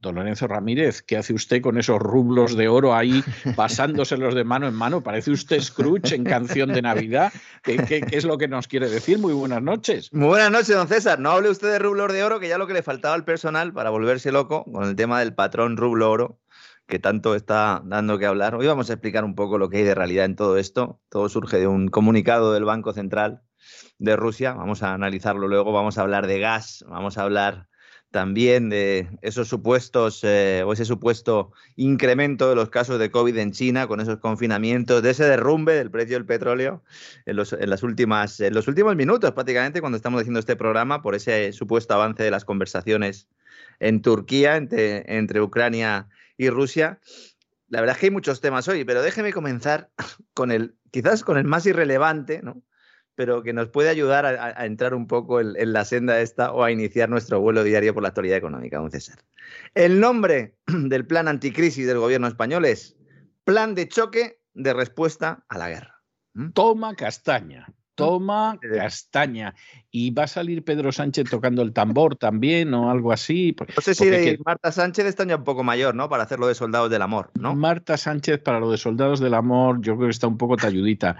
Don Lorenzo Ramírez, ¿qué hace usted con esos rublos de oro ahí pasándoselos de mano en mano? Parece usted Scrooge en canción de Navidad. ¿Qué, qué, qué es lo que nos quiere decir? Muy buenas noches. Muy buenas noches, don César. No hable usted de rublos de oro, que ya lo que le faltaba al personal para volverse loco con el tema del patrón rublo oro, que tanto está dando que hablar. Hoy vamos a explicar un poco lo que hay de realidad en todo esto. Todo surge de un comunicado del Banco Central de Rusia. Vamos a analizarlo luego. Vamos a hablar de gas, vamos a hablar también de esos supuestos eh, o ese supuesto incremento de los casos de COVID en China con esos confinamientos, de ese derrumbe del precio del petróleo en los, las últimas, en los últimos minutos prácticamente cuando estamos haciendo este programa por ese supuesto avance de las conversaciones en Turquía entre, entre Ucrania y Rusia. La verdad es que hay muchos temas hoy, pero déjeme comenzar con el, quizás con el más irrelevante, ¿no? Pero que nos puede ayudar a, entrar un poco en, en, la senda esta o a iniciar nuestro vuelo diario por la actualidad económica, don César. El nombre del plan anticrisis del gobierno español es Plan de Choque de Respuesta a la Guerra. ¿Mm? Toma castaña toma castaña. Y va a salir Pedro Sánchez tocando el tambor también o algo así. No sé si que... Marta Sánchez está ya un poco mayor, ¿no? Para hacerlo de Soldados del Amor, ¿no? Marta Sánchez para lo de Soldados del Amor yo creo que está un poco talludita.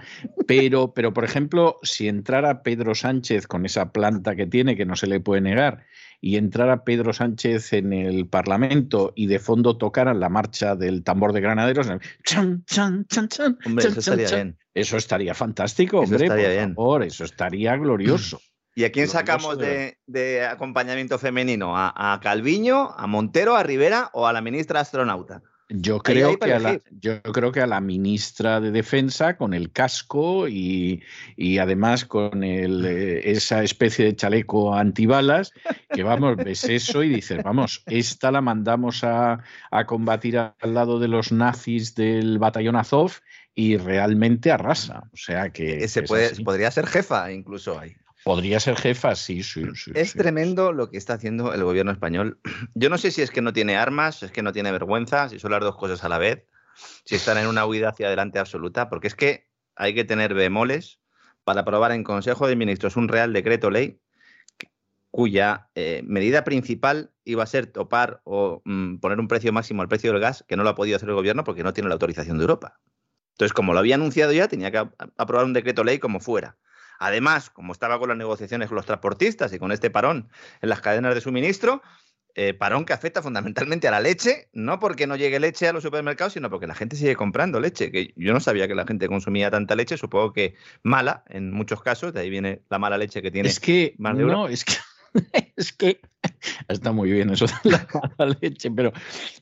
Pero, pero por ejemplo, si entrara Pedro Sánchez con esa planta que tiene, que no se le puede negar, y entrara Pedro Sánchez en el Parlamento y de fondo tocaran la marcha del tambor de granaderos, chan, chan, chan, chan, Hombre, chan, eso estaría chan, bien. Eso estaría fantástico, Eso hombre, estaría por bien. favor, eso estaría glorioso. ¿Y a quién Glorioso sacamos de de, de acompañamiento femenino? ¿A, ¿A Calviño, a Montero, a Rivera o a la ministra astronauta? Yo Ahí creo, que a la, elegir. yo creo que a la ministra de Defensa con el casco y, y además con el, eh, esa especie de chaleco antibalas, que vamos, ves eso y dices, vamos, esta la mandamos a, a combatir al lado de los nazis del batallón Azov y realmente arrasa. O sea que, Ese que es puede- podría ser jefa incluso ahí. Podría ser jefa, sí, sí, sí. Es tremendo lo que está haciendo el gobierno español. Yo no sé si es que no tiene armas, es que no tiene vergüenza, si son las dos cosas a la vez, si están en una huida hacia adelante absoluta, porque es que hay que tener bemoles para aprobar en Consejo de Ministros un Real Decreto Ley cuya eh, medida principal iba a ser topar o mm, poner un precio máximo al precio del gas, que no lo ha podido hacer el gobierno porque no tiene la autorización de Europa. Entonces, como lo había anunciado ya, tenía que aprobar un decreto ley como fuera. Además, como estaba con las negociaciones con los transportistas y con este parón en las cadenas de suministro, eh, parón que afecta fundamentalmente a la leche, no porque no llegue leche a los supermercados, sino porque la gente sigue comprando leche, que yo no sabía que la gente consumía tanta leche, supongo que mala en muchos casos, de ahí viene la mala leche que tiene. Es que, más de no, es que, es que está muy bien eso de la mala leche, pero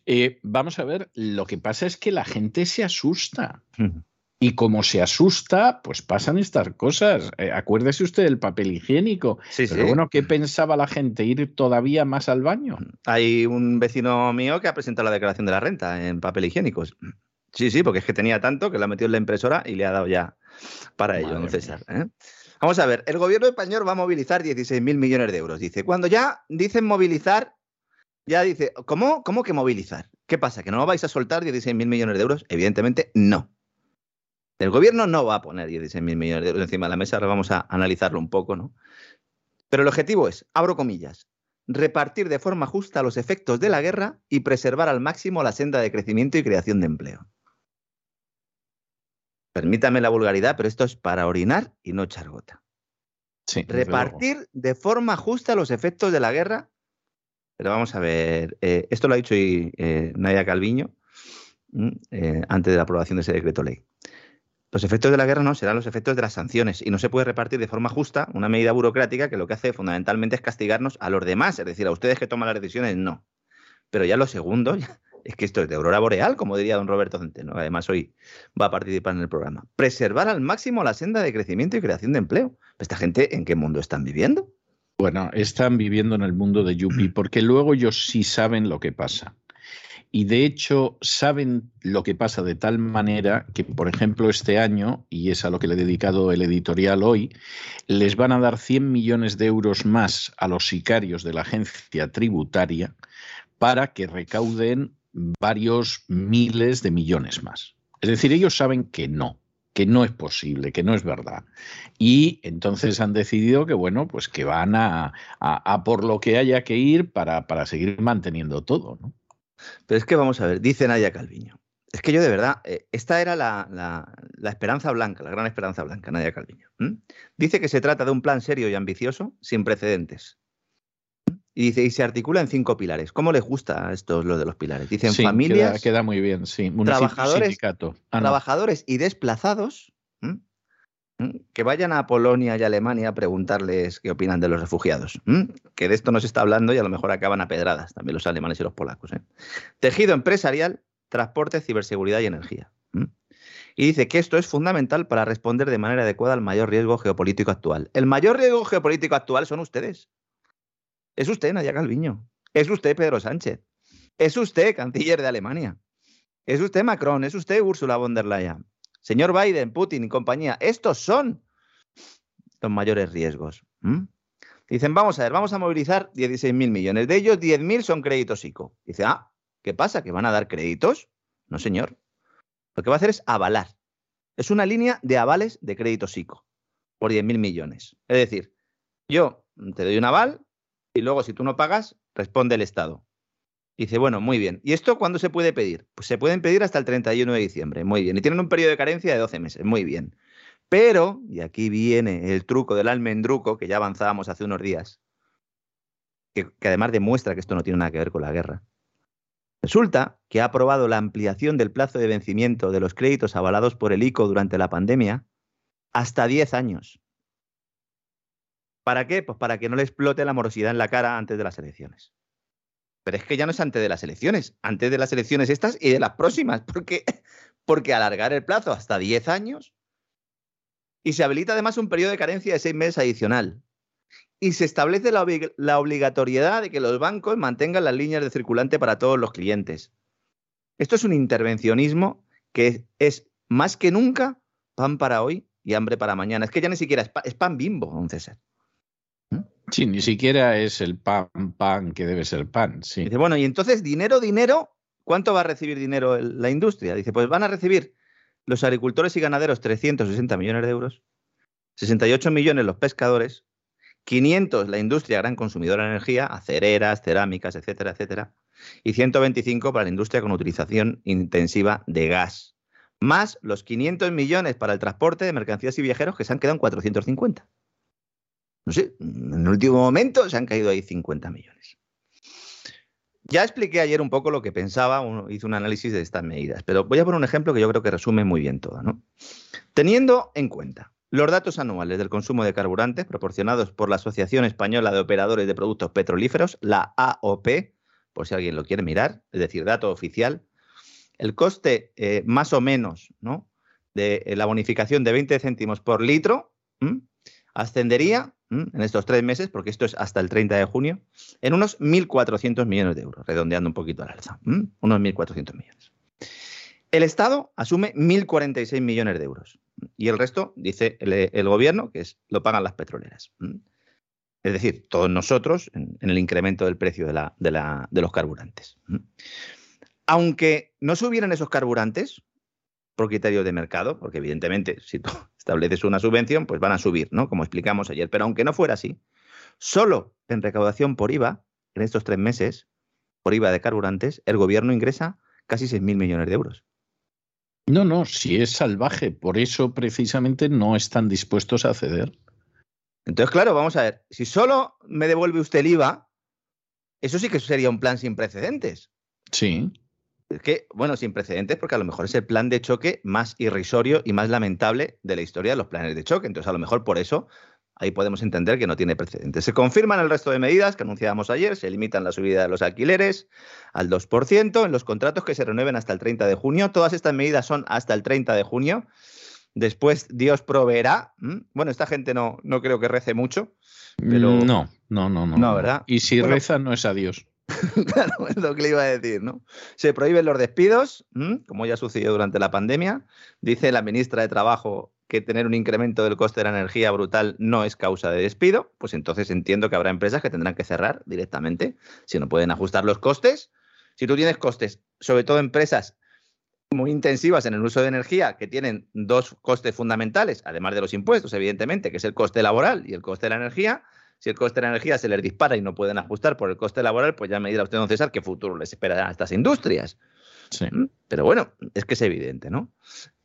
eh, vamos a ver, lo que pasa es que la gente se asusta. Y como se asusta, pues pasan estas cosas. Eh, acuérdese usted del papel higiénico. Sí, Pero sí. bueno, ¿qué pensaba la gente? ¿Ir todavía más al baño? Hay un vecino mío que ha presentado la declaración de la renta en papel higiénico. Sí, sí, porque es que tenía tanto que lo ha metido en la impresora y le ha dado ya para ello, don César. ¿eh? Vamos a ver, el gobierno español va a movilizar 16.000 millones de euros. Dice, cuando ya dicen movilizar, ya dice, ¿cómo, ¿cómo que movilizar? ¿Qué pasa? ¿Que no vais a soltar 16.000 millones de euros? Evidentemente no. El gobierno no va a poner 16.000 millones de euros encima de la mesa, ahora vamos a analizarlo un poco, ¿no? Pero el objetivo es, abro comillas, repartir de forma justa los efectos de la guerra y preservar al máximo la senda de crecimiento y creación de empleo. permítame la vulgaridad, pero esto es para orinar y no echar gota. Repartir de forma justa los efectos de la guerra. Pero vamos a ver, eh, esto lo ha dicho eh, Nadia Calviño eh, antes de la aprobación de ese decreto ley. Los efectos de la guerra no serán los efectos de las sanciones y no se puede repartir de forma justa una medida burocrática que lo que hace fundamentalmente es castigarnos a los demás, es decir, a ustedes que toman las decisiones, no. Pero ya lo segundo, es que esto es de aurora boreal, como diría don Roberto Centeno, además hoy va a participar en el programa. Preservar al máximo la senda de crecimiento y creación de empleo. ¿Esta gente en qué mundo están viviendo? Bueno, están viviendo en el mundo de Yupi, porque luego ellos sí saben lo que pasa y de hecho saben lo que pasa de tal manera que, por ejemplo, este año, y es a lo que le he dedicado el editorial hoy, les van a dar 100 millones de euros más a los sicarios de la agencia tributaria para que recauden varios miles de millones más. Es decir, ellos saben que no, que no es posible, que no es verdad. Y entonces han decidido que, bueno, pues que van a, por lo que haya que ir para, para seguir manteniendo todo, ¿no? Pero es que vamos a ver, dice Nadia Calviño. Es que yo de verdad, eh, esta era la, esperanza blanca, la gran esperanza blanca, Nadia Calviño. Dice que se trata de un plan serio y ambicioso, sin precedentes. Y dice, y se articula en cinco pilares. ¿Cómo les gusta a estos lo de los pilares? Dicen familias. Queda, muy bien, sí. trabajadores, ah, trabajadores y desplazados que vayan a Polonia y Alemania a preguntarles qué opinan de los refugiados. Que de esto no se está hablando y a lo mejor acaban a pedradas también los alemanes y los polacos. ¿eh? Tejido empresarial, transporte, ciberseguridad y energía. Y dice que esto es fundamental para responder de manera adecuada al mayor riesgo geopolítico actual. El mayor riesgo geopolítico actual son ustedes. Es usted, Nadia Calviño. Es usted, Pedro Sánchez. Es usted, canciller de Alemania. Es usted, Macron. Es usted, Ursula von der Leyen. Señor Biden, Putin y compañía, estos son los mayores riesgos. Dicen, vamos a ver, vamos a movilizar 16 mil millones. De ellos, 10 mil son créditos ICO. Dice, ah, ¿qué pasa? ¿Que van a dar créditos? No, señor. Lo que va a hacer es avalar. Es una línea de avales de créditos ICO por 10 mil millones. Es decir, yo te doy un aval y luego si tú no pagas, responde el Estado. Dice, bueno, muy bien. ¿Y esto cuándo se puede pedir? Pues se pueden pedir hasta el 31 de diciembre. Muy bien. Y tienen un periodo de carencia de 12 meses. Muy bien. Pero, y aquí viene el truco del almendruco que ya avanzábamos hace unos días, que, que además demuestra que esto no tiene nada que ver con la guerra. Resulta que ha aprobado la ampliación del plazo de vencimiento de los créditos avalados por el ICO durante la pandemia hasta 10 años. ¿Para qué? Pues para que no le explote la morosidad en la cara antes de las elecciones. Pero es que ya no es antes de las elecciones, antes de las elecciones estas y de las próximas, porque, porque alargar el plazo hasta 10 años y se habilita además un periodo de carencia de seis meses adicional. Y se establece la, la, obligatoriedad de que los bancos mantengan las líneas de circulante para todos los clientes. Esto es un intervencionismo que es más que nunca pan para hoy y hambre para mañana. Es que ya ni siquiera es, es pan bimbo, don César. Sí, ni siquiera es el pan, pan que debe ser pan. Sí. Dice, bueno, y entonces dinero, dinero, ¿cuánto va a recibir dinero la industria? Dice, pues van a recibir los agricultores y ganaderos 360 millones de euros, 68 millones los pescadores, 500 la industria gran consumidora de energía, acereras, cerámicas, etcétera, etcétera, y 125 para la industria con utilización intensiva de gas, más los 500 millones para el transporte de mercancías y viajeros que se han quedado en 450 no sé, en el último momento se han caído ahí 50 millones. Ya expliqué ayer un poco lo que pensaba, hice un análisis de estas medidas, pero voy a poner un ejemplo que yo creo que resume muy bien todo. Teniendo en cuenta los datos anuales del consumo de carburantes proporcionados por la Asociación Española de Operadores de Productos Petrolíferos, la AOP, por si alguien lo quiere mirar, es decir, dato oficial, el coste eh, más o menos ¿no? de eh, la bonificación de 20 céntimos por litro ascendería en estos tres meses, porque esto es hasta el 30 de junio, en unos 1.400 millones de euros, redondeando un poquito al alza. Unos 1.400 millones. El Estado asume 1.046 millones de euros. Y el resto, dice el, gobierno, que es, lo pagan las petroleras. Es decir, todos nosotros en, el incremento del precio de, la, de los carburantes. Aunque no subieran esos carburantes, por criterio de mercado, porque evidentemente si tú estableces una subvención, pues van a subir, ¿no? Como explicamos ayer. Pero aunque no fuera así, solo en recaudación por IVA, en estos tres meses, por IVA de carburantes, el gobierno ingresa casi 6.000 millones de euros. No, no, si es salvaje, por eso precisamente no están dispuestos a ceder. Entonces, claro, vamos a ver, si solo me devuelve usted el IVA, eso sí que sería un plan sin precedentes. Sí. Es que, bueno, sin precedentes, porque a lo mejor es el plan de choque más irrisorio y más lamentable de la historia de los planes de choque. Entonces, a lo mejor por eso ahí podemos entender que no tiene precedentes. Se confirman el resto de medidas que anunciábamos ayer, se limitan la subida de los alquileres al 2% en los contratos que se renueven hasta el 30 de junio. Todas estas medidas son hasta el 30 de junio. Después Dios proveerá. Bueno, esta gente no, no creo que rece mucho. Pero... No, no, no, no. No, ¿verdad? Y si reza no es a Dios. claro, es lo que le iba a decir, ¿no? Se prohíben los despidos, como ya sucedió durante la pandemia. Dice la ministra de Trabajo que tener un incremento del coste de la energía brutal no es causa de despido, pues entonces entiendo que habrá empresas que tendrán que cerrar directamente si no pueden ajustar los costes. Si tú tienes costes, sobre todo empresas muy intensivas en el uso de energía, que tienen dos costes fundamentales, además de los impuestos, evidentemente, que es el coste laboral y el coste de la energía, si el coste de la energía se les dispara y no pueden ajustar por el coste laboral, pues ya me dirá usted, don César, qué futuro les espera a estas industrias. Sí. ¿Mm? Pero bueno, es que es evidente, ¿no?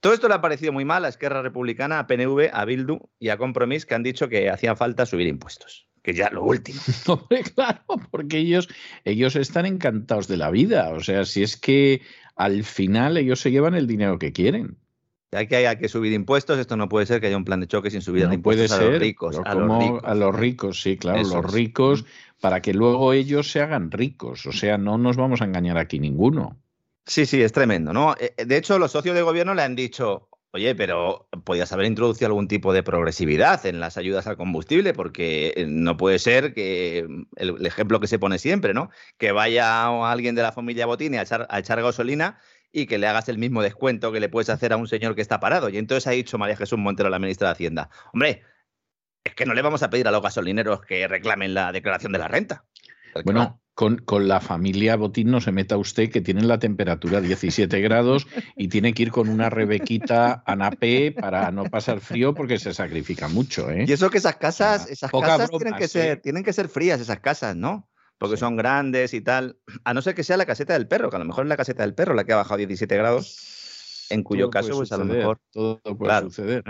Todo esto le ha parecido muy mal a Esquerra Republicana, a PNV, a Bildu y a Compromís, que han dicho que hacía falta subir impuestos. Que ya lo último. Hombre, claro, porque ellos, ellos están encantados de la vida. O sea, si es que al final ellos se llevan el dinero que quieren. Ya que subir impuestos, esto no puede ser que haya un plan de choque sin subir No impuestos puede a los ricos. A los ricos. a los ricos, sí, claro, Eso los es. ricos, para que luego ellos se hagan ricos. O sea, no nos vamos a engañar aquí ninguno. Sí, sí, es tremendo, ¿no? Eh, De hecho, los socios de gobierno le han dicho, oye, pero podías haber introducido algún tipo de progresividad en las ayudas al combustible, porque eh, no puede ser que el, el ejemplo que se pone siempre, ¿no? Que vaya alguien de la familia Botini a echar, a echar gasolina y que le hagas el mismo descuento que le puedes hacer a un señor que está parado. Y entonces ha dicho María Jesús Montero, la ministra de Hacienda, hombre, es que no le vamos a pedir a los gasolineros que reclamen la declaración de la renta. Bueno, con, con la familia Botín no se meta usted, que tienen la temperatura 17 grados y tiene que ir con una rebequita anapé para no pasar frío porque se sacrifica mucho, ¿eh? Y eso que esas casas, esas poca casas broma, tienen, que sí. ser, tienen que ser frías, esas casas, ¿no? Porque Sí. son grandes y tal. A no ser que sea la caseta del perro, que a lo mejor es la caseta del perro la que ha bajado 17 grados, en cuyo Todo caso, pues a lo mejor. Todo puede Claro. suceder.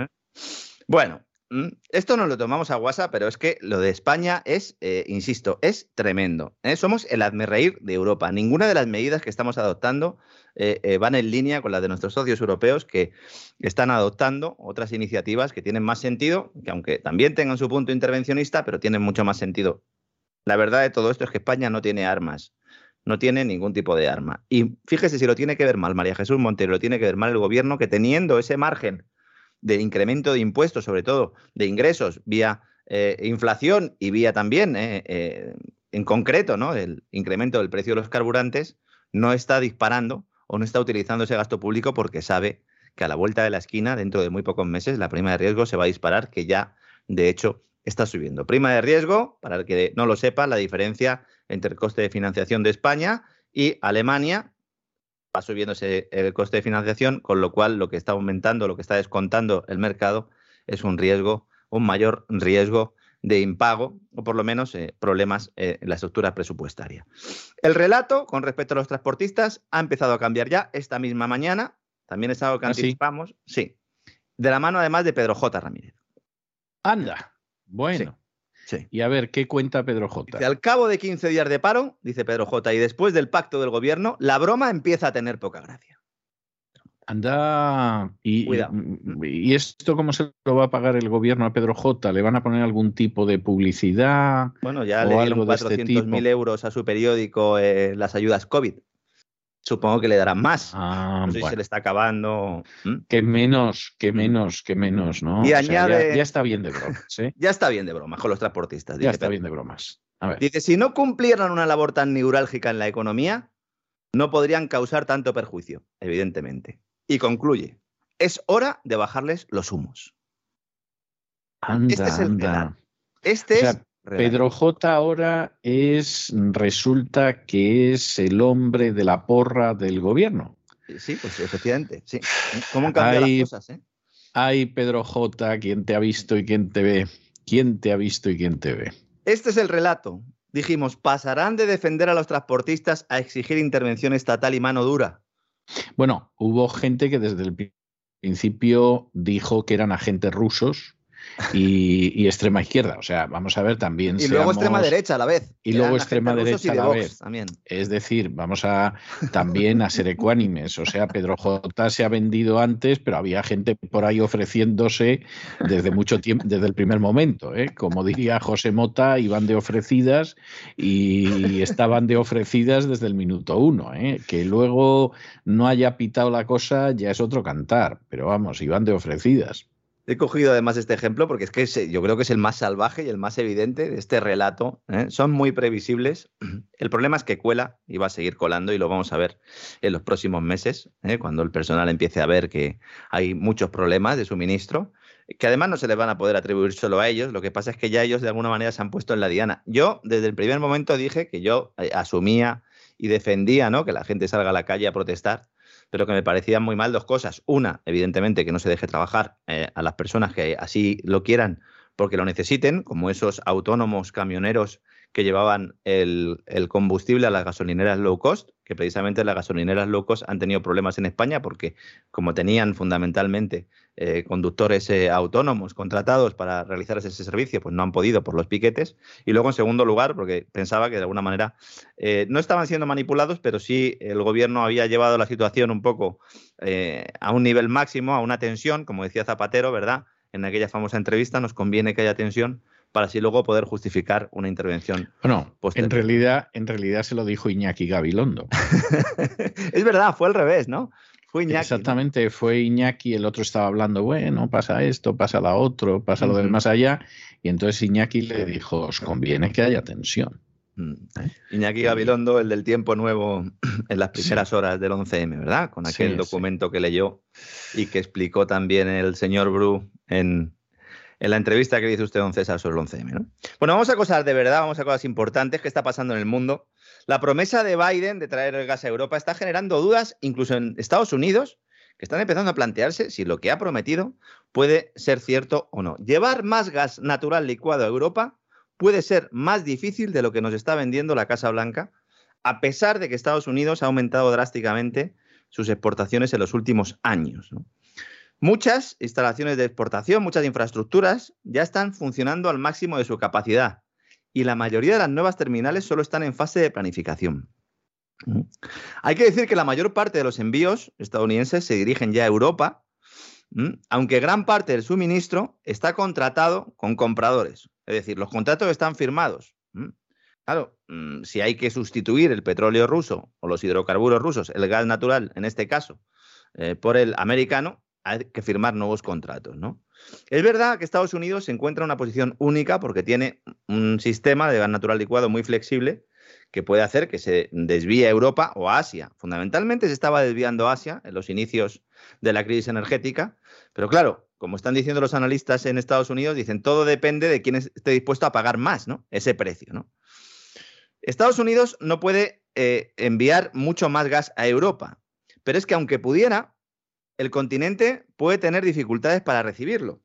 Bueno, mm, esto no lo tomamos a guasa, pero es que lo de España es, eh, insisto, es tremendo. ¿eh? Somos el reír de Europa. Ninguna de las medidas que estamos adoptando eh, eh, van en línea con las de nuestros socios europeos que están adoptando otras iniciativas que tienen más sentido, que aunque también tengan su punto intervencionista, pero tienen mucho más sentido. La verdad de todo esto es que España no tiene armas. No tiene ningún tipo de arma. Y fíjese si lo tiene que ver mal María Jesús Montero, lo tiene que ver mal el gobierno, que teniendo ese margen de incremento de impuestos, sobre todo de ingresos, vía eh, inflación y vía también, eh, eh, en concreto, ¿no? el incremento del precio de los carburantes, no está disparando o no está utilizando ese gasto público porque sabe que a la vuelta de la esquina, dentro de muy pocos meses, la prima de riesgo se va a disparar, que ya, de hecho, está subiendo. Prima de riesgo, para el que no lo sepa, la diferencia entre el coste de financiación de España y Alemania, va subiéndose el coste de financiación, con lo cual lo que está aumentando, lo que está descontando el mercado es un riesgo, un mayor riesgo de impago o por lo menos eh, problemas eh, en la estructura presupuestaria. El relato con respecto a los transportistas ha empezado a cambiar ya esta misma mañana. También es algo que ¿Ah, sí? anticipamos. Sí. De la mano además de Pedro J. Ramírez. Anda. Bueno. Sí. Y a ver, ¿qué cuenta Pedro J? Dice, al cabo de 15 días de paro, dice Pedro J, y después del pacto del gobierno, la broma empieza a tener poca gracia. Anda. Y, esto cómo se lo va a pagar el gobierno a Pedro J? ¿Le van a poner algún tipo de publicidad? Bueno, ya le dieron de este 400.000 tipo. euros a su periódico eh, las ayudas COVID. Supongo que le darán más. Ah, no sé si se bueno. le está acabando. ¿Mm? Que menos, que menos, que menos, ¿no? Y O sea, añade- ya, ya está bien de bromas, ¿eh? Ya está bien de broma con los transportistas. Ya está bien de bromas. A ver. Dice, si no cumplieran una labor tan neurálgica en la economía, no podrían causar tanto perjuicio, evidentemente. Y concluye, es hora de bajarles los humos. Anda, este es el anda. Este O sea, es... Pedro J ahora es, resulta que es el hombre de la porra del gobierno. Sí, pues efectivamente. Sí. ¿Cómo han cambiado Ay, las cosas? eh? Ay, Pedro J, ¿quién te ha visto y quién te ve? ¿Quién te ha visto y quién te ve? Este es el relato. Dijimos, pasarán de defender a los transportistas a exigir intervención estatal y mano dura. Bueno, hubo gente que desde el principio dijo que eran agentes rusos y, extrema izquierda. O sea, vamos a ver también. Y luego extrema derecha a la vez. Y luego extrema derecha a la vez. También. Es decir, vamos a también a ser ecuánimes. O sea, Pedro J se ha vendido antes, pero había gente por ahí ofreciéndose desde mucho tiempo, desde el primer momento. ¿eh? Como diría José Mota, iban de ofrecidas y estaban de ofrecidas desde el minuto uno. ¿eh? Que luego no haya pitado la cosa ya es otro cantar, pero vamos, iban de ofrecidas. He cogido además este ejemplo porque es que yo creo que es el más salvaje y el más evidente de este relato. ¿eh? Son muy previsibles. El problema es que cuela y va a seguir colando y lo vamos a ver en los próximos meses, ¿eh? cuando el personal empiece a ver que hay muchos problemas de suministro, que además no se les van a poder atribuir solo a ellos. Lo que pasa es que ya ellos de alguna manera se han puesto en la diana. Yo desde el primer momento dije que yo eh, asumía y defendía ¿no? que la gente salga a la calle a protestar pero que me parecían muy mal dos cosas. Una, evidentemente, que no se deje trabajar eh, a las personas que así lo quieran porque lo necesiten, como esos autónomos camioneros que llevaban el, combustible a las gasolineras low cost, que precisamente las gasolineras low cost han tenido problemas en España porque como tenían fundamentalmente eh, conductores eh, autónomos contratados para realizar ese servicio, pues no han podido por los piquetes. Y luego, en segundo lugar, porque pensaba que de alguna manera eh, no estaban siendo manipulados, pero sí el gobierno había llevado la situación un poco a un nivel máximo, a una tensión, como decía Zapatero, ¿verdad? En aquella famosa entrevista nos conviene que haya tensión para así luego poder justificar una intervención. Bueno, en realidad, en realidad se lo dijo Iñaki Gabilondo. es verdad, fue al revés, ¿no? Fue Iñaki. Exactamente, fue Iñaki, el otro estaba hablando, bueno, pasa esto, pasa la otro, pasa lo del más allá, y entonces Iñaki le dijo, os conviene que haya tensión. Mm. ¿Eh? Iñaki Gabilondo, el del tiempo nuevo en las primeras horas del 11M, ¿verdad? Con aquel documento que leyó y que explicó también el señor Bru en, en la entrevista que dice usted, don César, sobre el 11M. ¿no? Bueno, vamos a cosas de verdad, vamos a cosas importantes que está pasando en el mundo. La promesa de Biden de traer el gas a Europa está generando dudas, incluso en Estados Unidos, que están empezando a plantearse si lo que ha prometido puede ser cierto o no. Llevar más gas natural licuado a Europa puede ser más difícil de lo que nos está vendiendo la Casa Blanca, a pesar de que Estados Unidos ha aumentado drásticamente sus exportaciones en los últimos años. Muchas instalaciones de exportación, muchas infraestructuras ya están funcionando al máximo de su capacidad y la mayoría de las nuevas terminales solo están en fase de planificación. Hay que decir que la mayor parte de los envíos estadounidenses se dirigen ya a Europa, aunque gran parte del suministro está contratado con compradores. Es decir, los contratos están firmados. Claro, mm, si hay que sustituir el petróleo ruso o los hidrocarburos rusos, el gas natural en este caso, eh, por el americano, hay que firmar nuevos contratos, ¿no? Es verdad que Estados Unidos se encuentra en una posición única porque tiene un sistema de gas natural licuado muy flexible que puede hacer que se desvíe a Europa o a Asia. Fundamentalmente se estaba desviando a Asia en los inicios de la crisis energética, pero claro, como están diciendo los analistas en Estados Unidos, dicen todo depende de quién esté dispuesto a pagar más, ¿no? Ese precio. Estados Unidos no puede eh, enviar mucho más gas a Europa, pero es que aunque pudiera, el continente puede tener dificultades para recibirlo.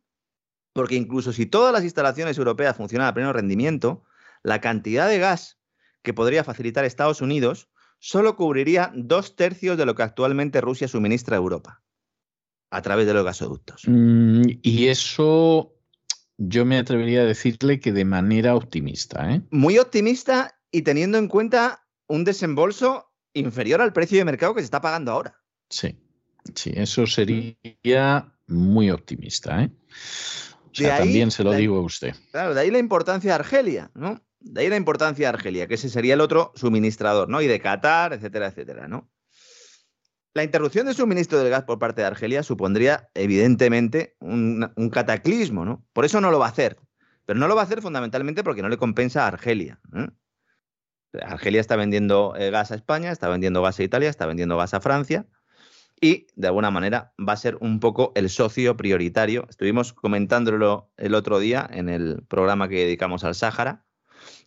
Porque incluso si todas las instalaciones europeas funcionan a pleno rendimiento, la cantidad de gas que podría facilitar Estados Unidos solo cubriría dos tercios de lo que actualmente Rusia suministra a Europa a través de los gasoductos. Mm, y eso yo me atrevería a decirle que de manera optimista. ¿eh? Muy optimista y teniendo en cuenta un desembolso inferior al precio de mercado que se está pagando ahora. Sí. Sí, eso sería muy optimista. ¿eh? O sea, también se lo digo a usted. Claro, de ahí la importancia de Argelia, ¿no? De ahí la importancia de Argelia, que ese sería el otro suministrador, ¿no? Y de Qatar, etcétera, etcétera, ¿no? La interrupción de suministro del gas por parte de Argelia supondría, evidentemente, un, cataclismo, ¿no? Por eso no lo va a hacer. Pero no lo va a hacer fundamentalmente porque no le compensa a Argelia. ¿eh? Argelia está vendiendo eh, gas a España, está vendiendo gas a Italia, está vendiendo gas a Francia y de alguna manera va a ser un poco el socio prioritario. Estuvimos comentándolo el otro día en el programa que dedicamos al Sáhara,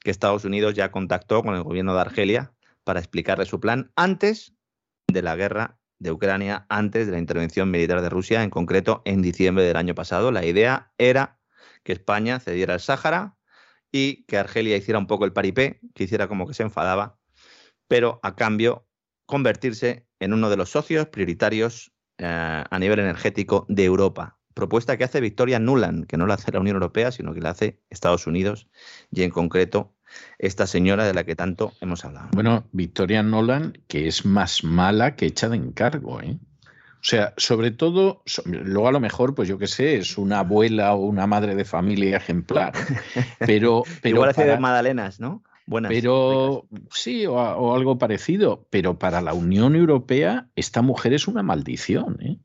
que Estados Unidos ya contactó con el gobierno de Argelia para explicarle su plan antes de la guerra de Ucrania, antes de la intervención militar de Rusia, en concreto en diciembre del año pasado. La idea era que España cediera el Sáhara y que Argelia hiciera un poco el paripé, que hiciera como que se enfadaba, pero a cambio convertirse en uno de los socios prioritarios eh, a nivel energético de Europa. Propuesta que hace Victoria Nuland, que no la hace la Unión Europea, sino que la hace Estados Unidos y en concreto esta señora de la que tanto hemos hablado. Bueno, Victoria Nolan, que es más mala que hecha de encargo, ¿eh? O sea, sobre todo, luego a lo mejor, pues yo qué sé, es una abuela o una madre de familia ejemplar. Pero, pero Igual hace de Madalenas, ¿no? Buenas. Pero sí, o, o, algo parecido. Pero para la Unión Europea, esta mujer es una maldición, ¿eh?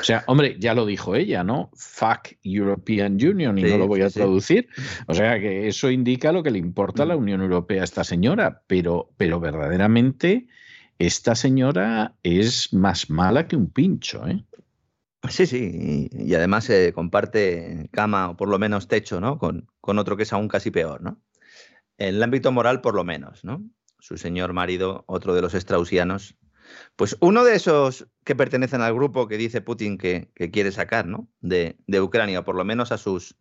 O sea, hombre, ya lo dijo ella, ¿no? Fuck European Union y no lo voy a traducir. O sea, que eso indica lo que le importa a la mm. Unión Europea a esta señora, pero, pero verdaderamente esta señora es más mala que un pincho, ¿eh? Sí, sí, y, además se comparte cama o por lo menos techo, ¿no? Con, con otro que es aún casi peor, ¿no? En el ámbito moral, por lo menos, ¿no? Su señor marido, otro de los straussianos, pues uno de esos que pertenecen al grupo que dice Putin que, quiere sacar ¿no? de, Ucrania, por lo menos a sus,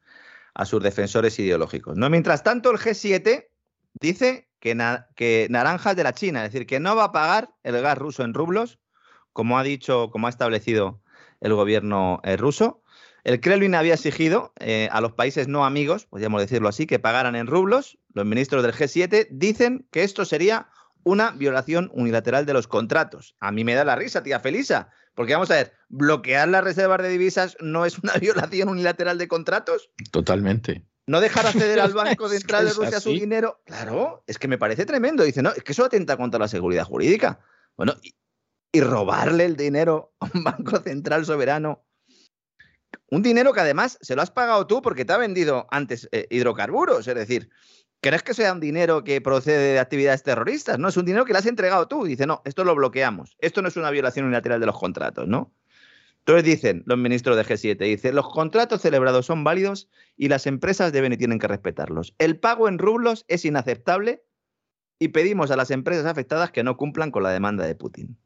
defensores ideológicos. ¿no? Mientras tanto, el G7 dice que, que naranjas de la China, es decir, que no va a pagar el gas ruso en rublos, como ha dicho, como ha establecido el gobierno eh, ruso. El Kremlin había exigido eh, a los países no amigos, podríamos decirlo así, que pagaran en rublos. Los ministros del G7 dicen que esto sería una violación unilateral de los contratos. A mí me da la risa, tía Felisa, porque vamos a ver, bloquear las reservas de divisas no es una violación unilateral de contratos. Totalmente. No dejar acceder al Banco Central de Rusia su dinero. Claro, es que me parece tremendo. Dice, no, es que eso atenta contra la seguridad jurídica. Bueno, y, robarle el dinero a un Banco Central soberano. Un dinero que además se lo has pagado tú porque te ha vendido antes eh, hidrocarburos. Es decir, ¿Crees que sea un dinero que procede de actividades terroristas? No, es un dinero que le has entregado tú. Dice, no, esto lo bloqueamos. Esto no es una violación unilateral de los contratos, ¿no? Entonces dicen los ministros de G7, dice, los contratos celebrados son válidos y las empresas deben y tienen que respetarlos. El pago en rublos es inaceptable y pedimos a las empresas afectadas que no cumplan con la demanda de Putin.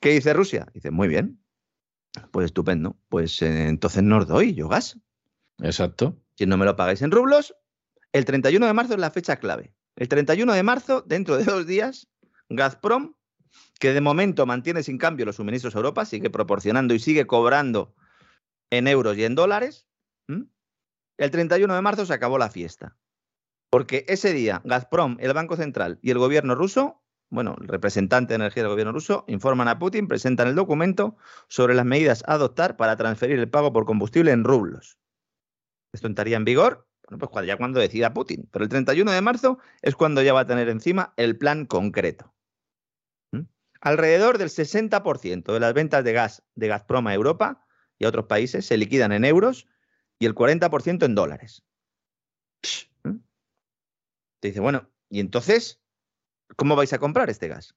¿Qué dice Rusia? Dice, muy bien, pues estupendo, pues eh, entonces no os doy yo gas. Exacto. Si no me lo pagáis en rublos, el 31 de marzo es la fecha clave. El 31 de marzo, dentro de dos días, Gazprom, que de momento mantiene sin cambio los suministros a Europa, sigue proporcionando y sigue cobrando en euros y en dólares, el 31 de marzo se acabó la fiesta. Porque ese día Gazprom, el Banco Central y el gobierno ruso, bueno, el representante de energía del gobierno ruso, informan a Putin, presentan el documento sobre las medidas a adoptar para transferir el pago por combustible en rublos. Esto entraría en vigor, bueno, pues ya cuando decida Putin. Pero el 31 de marzo es cuando ya va a tener encima el plan concreto. ¿Mm? Alrededor del 60% de las ventas de gas de Gazprom a Europa y a otros países se liquidan en euros y el 40% en dólares. ¿Mm? Te dice, bueno, ¿y entonces cómo vais a comprar este gas?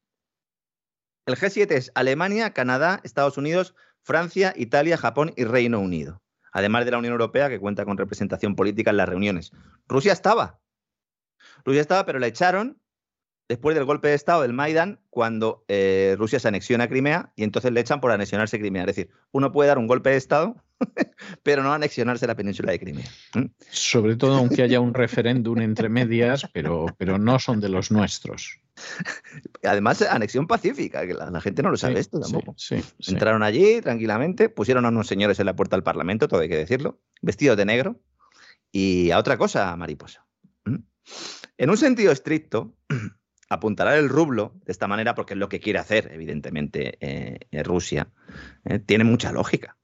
El G7 es Alemania, Canadá, Estados Unidos, Francia, Italia, Japón y Reino Unido además de la Unión Europea, que cuenta con representación política en las reuniones. Rusia estaba. Rusia estaba, pero la echaron después del golpe de Estado del Maidan, cuando eh, Rusia se anexiona a Crimea y entonces le echan por anexionarse Crimea. Es decir, uno puede dar un golpe de Estado, pero no anexionarse la península de Crimea. Sobre todo aunque haya un referéndum entre medias, pero, pero no son de los nuestros. Además, anexión pacífica, que la, gente no lo sabe esto tampoco. Entraron allí tranquilamente, pusieron a unos señores en la puerta del Parlamento, todo hay que decirlo, vestidos de negro, y a otra cosa, mariposa. En un sentido estricto, apuntará el rublo de esta manera porque es lo que quiere hacer, evidentemente, eh, Rusia, eh, tiene mucha lógica.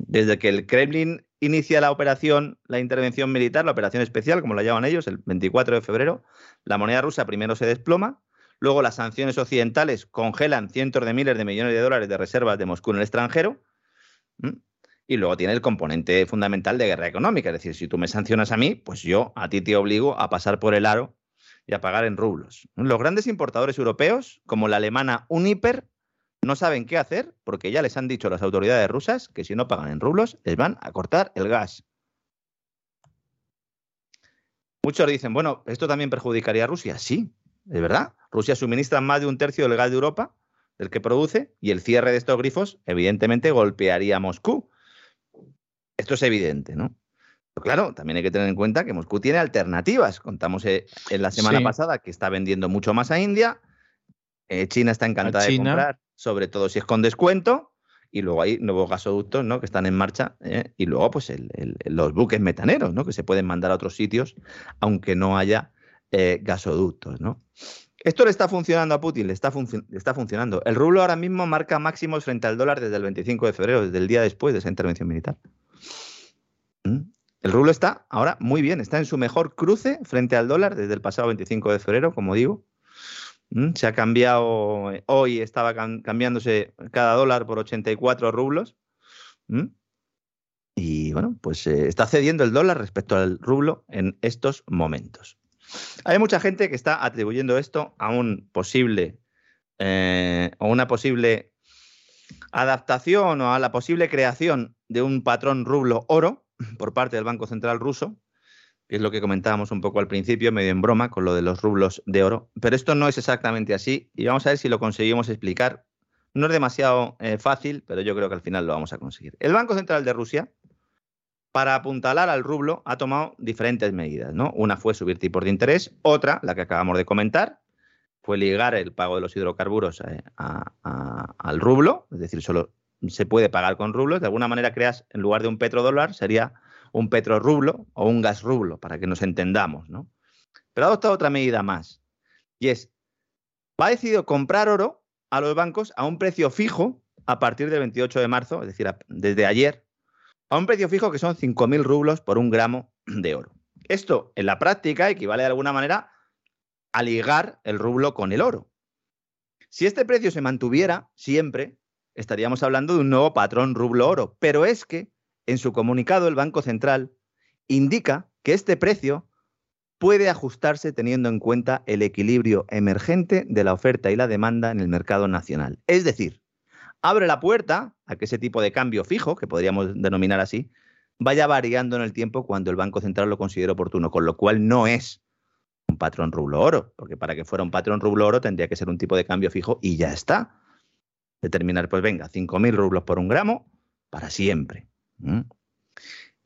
Desde que el Kremlin inicia la operación, la intervención militar, la operación especial, como la llaman ellos, el 24 de febrero, la moneda rusa primero se desploma, luego las sanciones occidentales congelan cientos de miles de millones de dólares de reservas de Moscú en el extranjero, y luego tiene el componente fundamental de guerra económica, es decir, si tú me sancionas a mí, pues yo a ti te obligo a pasar por el aro y a pagar en rublos. Los grandes importadores europeos, como la alemana Uniper, no saben qué hacer porque ya les han dicho las autoridades rusas que si no pagan en rublos les van a cortar el gas. Muchos dicen, bueno, ¿esto también perjudicaría a Rusia? Sí, de verdad. Rusia suministra más de un tercio del gas de Europa, del que produce, y el cierre de estos grifos, evidentemente, golpearía a Moscú. Esto es evidente, ¿no? Claro, también hay que tener en cuenta que Moscú tiene alternativas. Contamos eh, en la semana pasada que está vendiendo mucho más a India. Eh, China está encantada de comprar, sobre todo si es con descuento. Y luego hay nuevos gasoductos ¿no? que están en marcha. ¿eh? Y luego, pues, los buques metaneros, ¿no? que se pueden mandar a otros sitios, aunque no haya gasoductos. ¿no? Esto le está funcionando a Putin, le está, está, funcionando. El rublo ahora mismo marca máximos frente al dólar desde el 25 de febrero, desde el día después de esa intervención militar. ¿Mm? El rublo está ahora muy bien, está en su mejor cruce frente al dólar desde el pasado 25 de febrero, como digo. Mm, se ha cambiado, hoy estaba cambiándose cada dólar por 84 rublos. Mm, y bueno, pues eh, está cediendo el dólar respecto al rublo en estos momentos. Hay mucha gente que está atribuyendo esto a un posible eh, o una posible adaptación o a la posible creación de un patrón rublo oro por parte del Banco Central ruso, que es lo que comentábamos un poco al principio, medio en broma, con lo de los rublos de oro. Pero esto no es exactamente así y vamos a ver si lo conseguimos explicar. No es demasiado eh, fácil, pero yo creo que al final lo vamos a conseguir. El Banco Central de Rusia, para apuntalar al rublo, ha tomado diferentes medidas. ¿no? Una fue subir tipos de interés, otra, la que acabamos de comentar, fue ligar el pago de los hidrocarburos eh, al rublo, es decir, solo se puede pagar con rublos, de alguna manera creas, en lugar de un petrodólar, sería un petrorrublo o un gasrublo, para que nos entendamos, ¿no? Pero ha adoptado otra medida más, y es, ha decidido comprar oro a los bancos a un precio fijo a partir del 28 de marzo, es decir, desde ayer, a un precio fijo que son 5.000 rublos por un gramo de oro. Esto, en la práctica, equivale de alguna manera a ligar el rublo con el oro. Si este precio se mantuviera siempre, estaríamos hablando de un nuevo patrón rublo-oro. Pero es que en su comunicado el Banco Central indica que este precio puede ajustarse teniendo en cuenta el equilibrio emergente de la oferta y la demanda en el mercado nacional. Es decir, abre la puerta a que ese tipo de cambio fijo, que podríamos denominar así, vaya variando en el tiempo cuando el Banco Central lo considere oportuno, con lo cual no es un patrón rublo oro, porque para que fuera un patrón rublo oro tendría que ser un tipo de cambio fijo y ya está determinar, pues venga, 5.000 rublos por un gramo para siempre.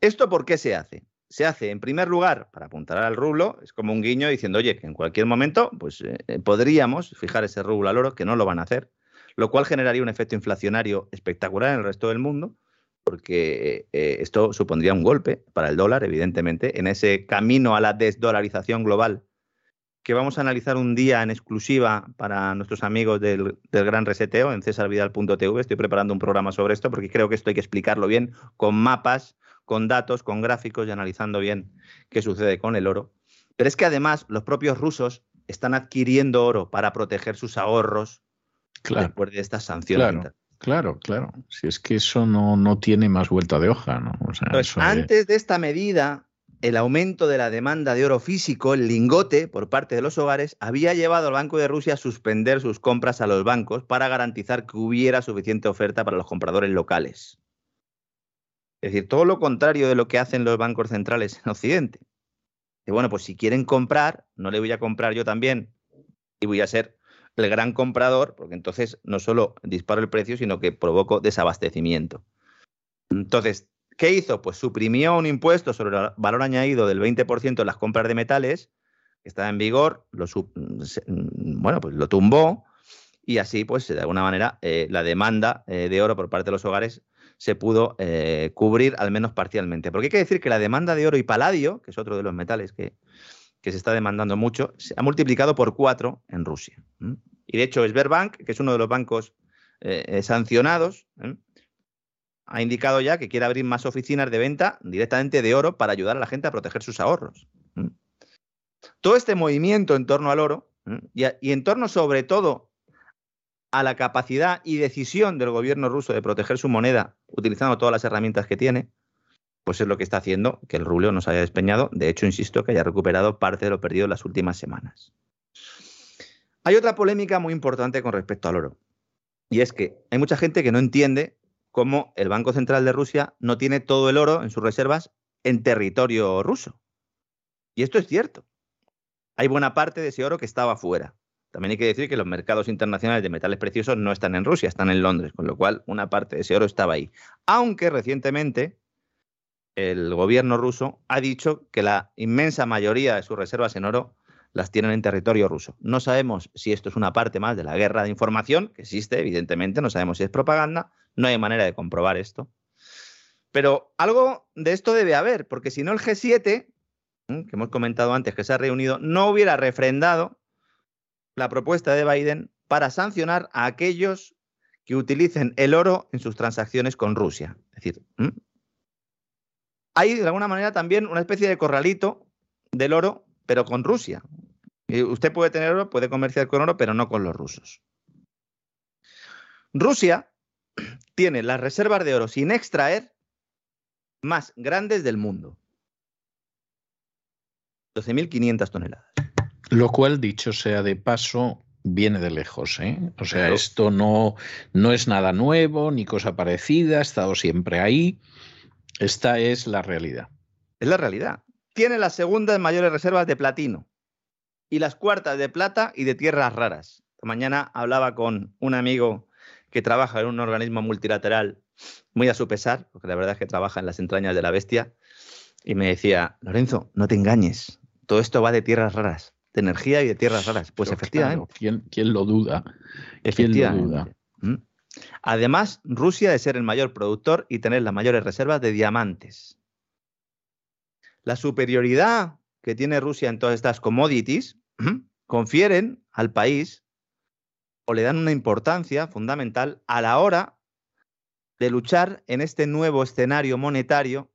¿Esto por qué se hace? Se hace, en primer lugar, para apuntar al rublo, es como un guiño diciendo, oye, que en cualquier momento, pues eh, podríamos fijar ese rublo al oro, que no lo van a hacer, lo cual generaría un efecto inflacionario espectacular en el resto del mundo, porque eh, esto supondría un golpe para el dólar, evidentemente, en ese camino a la desdolarización global que vamos a analizar un día en exclusiva para nuestros amigos del, Gran Reseteo en cesarvidal.tv. Estoy preparando un programa sobre esto porque creo que esto hay que explicarlo bien con mapas, con datos, con gráficos y analizando bien qué sucede con el oro. Pero es que además los propios rusos están adquiriendo oro para proteger sus ahorros después de estas sanciones. Claro. Claro, Si es que eso no, no tiene más vuelta de hoja, ¿no? antes de esta medida, el aumento de la demanda de oro físico, el lingote, por parte de los hogares, había llevado al Banco de Rusia a suspender sus compras a los bancos para garantizar que hubiera suficiente oferta para los compradores locales. Es decir, todo lo contrario de lo que hacen los bancos centrales en Occidente. Y bueno, pues si quieren comprar, no le voy a comprar yo también y voy a ser el gran comprador, porque entonces no solo disparo el precio, sino que provoco desabastecimiento. Entonces, ¿Qué hizo? Pues suprimió un impuesto sobre el valor añadido del 20% en las compras de metales, que estaba en vigor, lo, bueno, pues lo tumbó y así, pues de alguna manera, eh, la demanda eh, de oro por parte de los hogares se pudo eh, cubrir al menos parcialmente. Porque hay que decir que la demanda de oro y paladio, que es otro de los metales que, se está demandando mucho, se ha multiplicado por cuatro en Rusia. Y de hecho, Sberbank, que es uno de los bancos sancionados, ha indicado ya que quiere abrir más oficinas de venta directamente de oro para ayudar a la gente a proteger sus ahorros. Todo este movimiento en torno al oro y, en torno sobre todo a la capacidad y decisión del gobierno ruso de proteger su moneda utilizando todas las herramientas que tiene, pues es lo que está haciendo que el rublo no se haya despeñado. De hecho, insisto, que haya recuperado parte de lo perdido en las últimas semanas. Hay otra polémica muy importante con respecto al oro. Y es que hay mucha gente que no entiende como el Banco Central de Rusia no tiene todo el oro en sus reservas en territorio ruso. Y esto es cierto. Hay buena parte de ese oro que estaba fuera. También hay que decir que los mercados internacionales de metales preciosos no están en Rusia, están en Londres, con lo cual una parte de ese oro estaba ahí. Aunque recientemente el gobierno ruso ha dicho que la inmensa mayoría de sus reservas en oro las tienen en territorio ruso. No sabemos si esto es una parte más de la guerra de información, que existe, evidentemente, no sabemos si es propaganda, no hay manera de comprobar esto. Pero algo de esto debe haber, porque si no el G7, que hemos comentado antes que se ha reunido, no hubiera refrendado la propuesta de Biden para sancionar a aquellos que utilicen el oro en sus transacciones con Rusia. Es decir, hay de alguna manera también una especie de corralito del oro, pero con Rusia. usted puede tener oro, puede comerciar con oro, pero no con los rusos. Rusia tiene las reservas de oro sin extraer más grandes del mundo. 12.500 toneladas. Lo cual, dicho sea de paso, viene de lejos. ¿eh? O sea, esto no, no es nada nuevo ni cosa parecida, ha estado siempre ahí. Esta es la realidad. Es la realidad. Tiene las segundas mayores reservas de platino y las cuartas de plata y de tierras raras. Esta mañana hablaba con un amigo que trabaja en un organismo multilateral muy a su pesar, porque la verdad es que trabaja en las entrañas de la bestia, y me decía, Lorenzo, no te engañes, todo esto va de tierras raras, de energía y de tierras raras. Pues efectivamente. ¿quién, lo duda? ¿Quién lo duda? ¿Mm? Además, Rusia de ser el mayor productor y tener las mayores reservas de diamantes. La superioridad que tiene Rusia en todas estas commodities confieren al país o le dan una importancia fundamental a la hora de luchar en este nuevo escenario monetario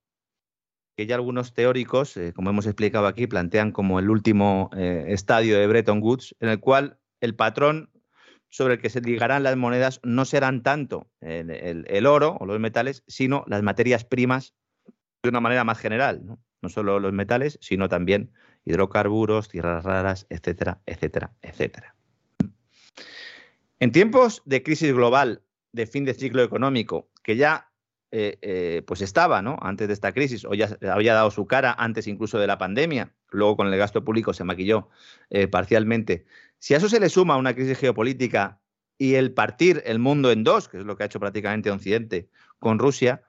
que ya algunos teóricos, eh, como hemos explicado aquí, plantean como el último eh, estadio de Bretton Woods, en el cual el patrón sobre el que se ligarán las monedas no serán tanto el, oro o los metales, sino las materias primas de una manera más general. ¿no? no solo los metales, sino también hidrocarburos, tierras raras, etcétera, etcétera, etcétera. En tiempos de crisis global, de fin de ciclo económico, que ya eh, eh, pues estaba, ¿no? Antes de esta crisis, o ya había dado su cara antes incluso de la pandemia, luego con el gasto público se maquilló eh, parcialmente. Si a eso se le suma una crisis geopolítica y el partir el mundo en dos, que es lo que ha hecho prácticamente Occidente con Rusia,